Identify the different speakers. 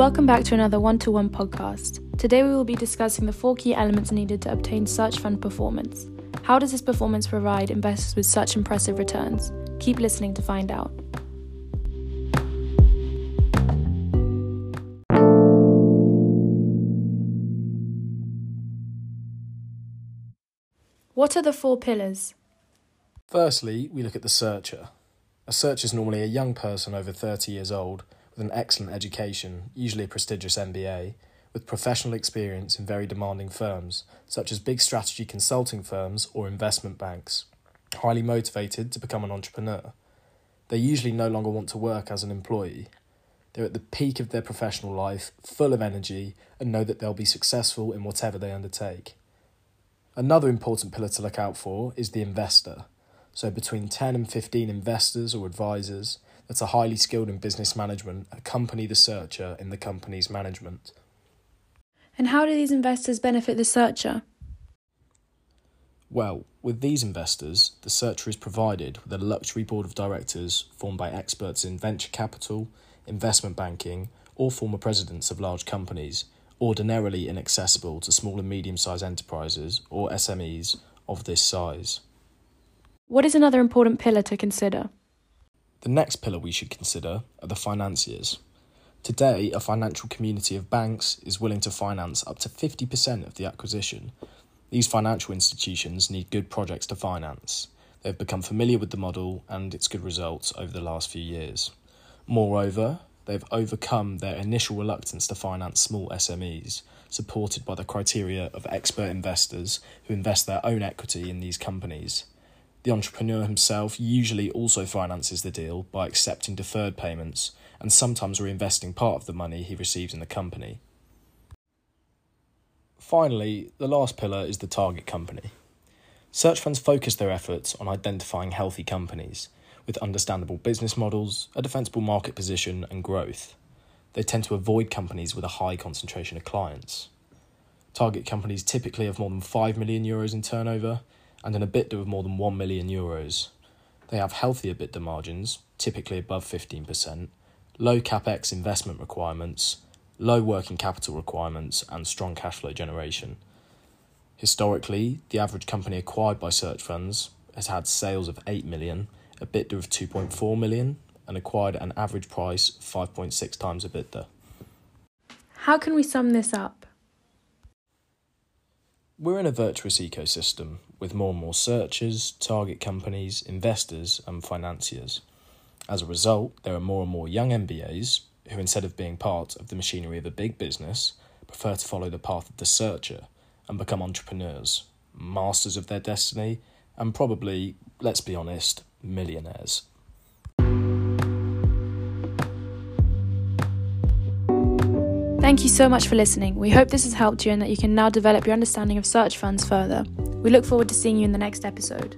Speaker 1: Welcome back to another ONEtoONE podcast. Today we will be discussing the four key elements needed to obtain search fund performance. How does this performance provide investors with such impressive returns? Keep listening to find out. What are the four pillars?
Speaker 2: Firstly, we look at the searcher. A searcher is normally a young person over 30 years old with an excellent education, usually a prestigious MBA, with professional experience in very demanding firms, such as big strategy consulting firms or investment banks, highly motivated to become an entrepreneur. They usually no longer want to work as an employee. They're at the peak of their professional life, full of energy, and know that they'll be successful in whatever they undertake. Another important pillar to look out for is the investor. So, between 10 and 15 investors or advisors that are highly skilled in business management accompany the searcher in the company's management.
Speaker 1: And how do these investors benefit the searcher?
Speaker 2: Well, with these investors, the searcher is provided with a luxury board of directors formed by experts in venture capital, investment banking, or former presidents of large companies, ordinarily inaccessible to small and medium sized enterprises or SMEs of this size.
Speaker 1: What is another important pillar to consider?
Speaker 2: The next pillar we should consider are the financiers. Today, a financial community of banks is willing to finance up to 50% of the acquisition. These financial institutions need good projects to finance. They've become familiar with the model and its good results over the last few years. Moreover, they've overcome their initial reluctance to finance small SMEs, supported by the criteria of expert investors who invest their own equity in these companies. The entrepreneur himself usually also finances the deal by accepting deferred payments and sometimes reinvesting part of the money he receives in the company. Finally, the last pillar is the target company. Search funds focus their efforts on identifying healthy companies with understandable business models, a defensible market position, and growth. They tend to avoid companies with a high concentration of clients. Target companies typically have more than 5 million euros in turnover and an EBITDA of more than 1 million euros. They have healthy EBITDA margins, typically above 15%, low capex investment requirements, low working capital requirements, and strong cash flow generation. Historically, the average company acquired by search funds has had sales of 8 million, EBITDA of 2.4 million, and acquired an average price 5.6 times EBITDA.
Speaker 1: How can we sum this up?
Speaker 2: We're in a virtuous ecosystem with more and more searchers, target companies, investors, and financiers. As a result, there are more and more young MBAs who, instead of being part of the machinery of a big business, prefer to follow the path of the searcher and become entrepreneurs, masters of their destiny, and probably, let's be honest, millionaires.
Speaker 1: Thank you so much for listening. We hope this has helped you and that you can now develop your understanding of search funds further. We look forward to seeing you in the next episode.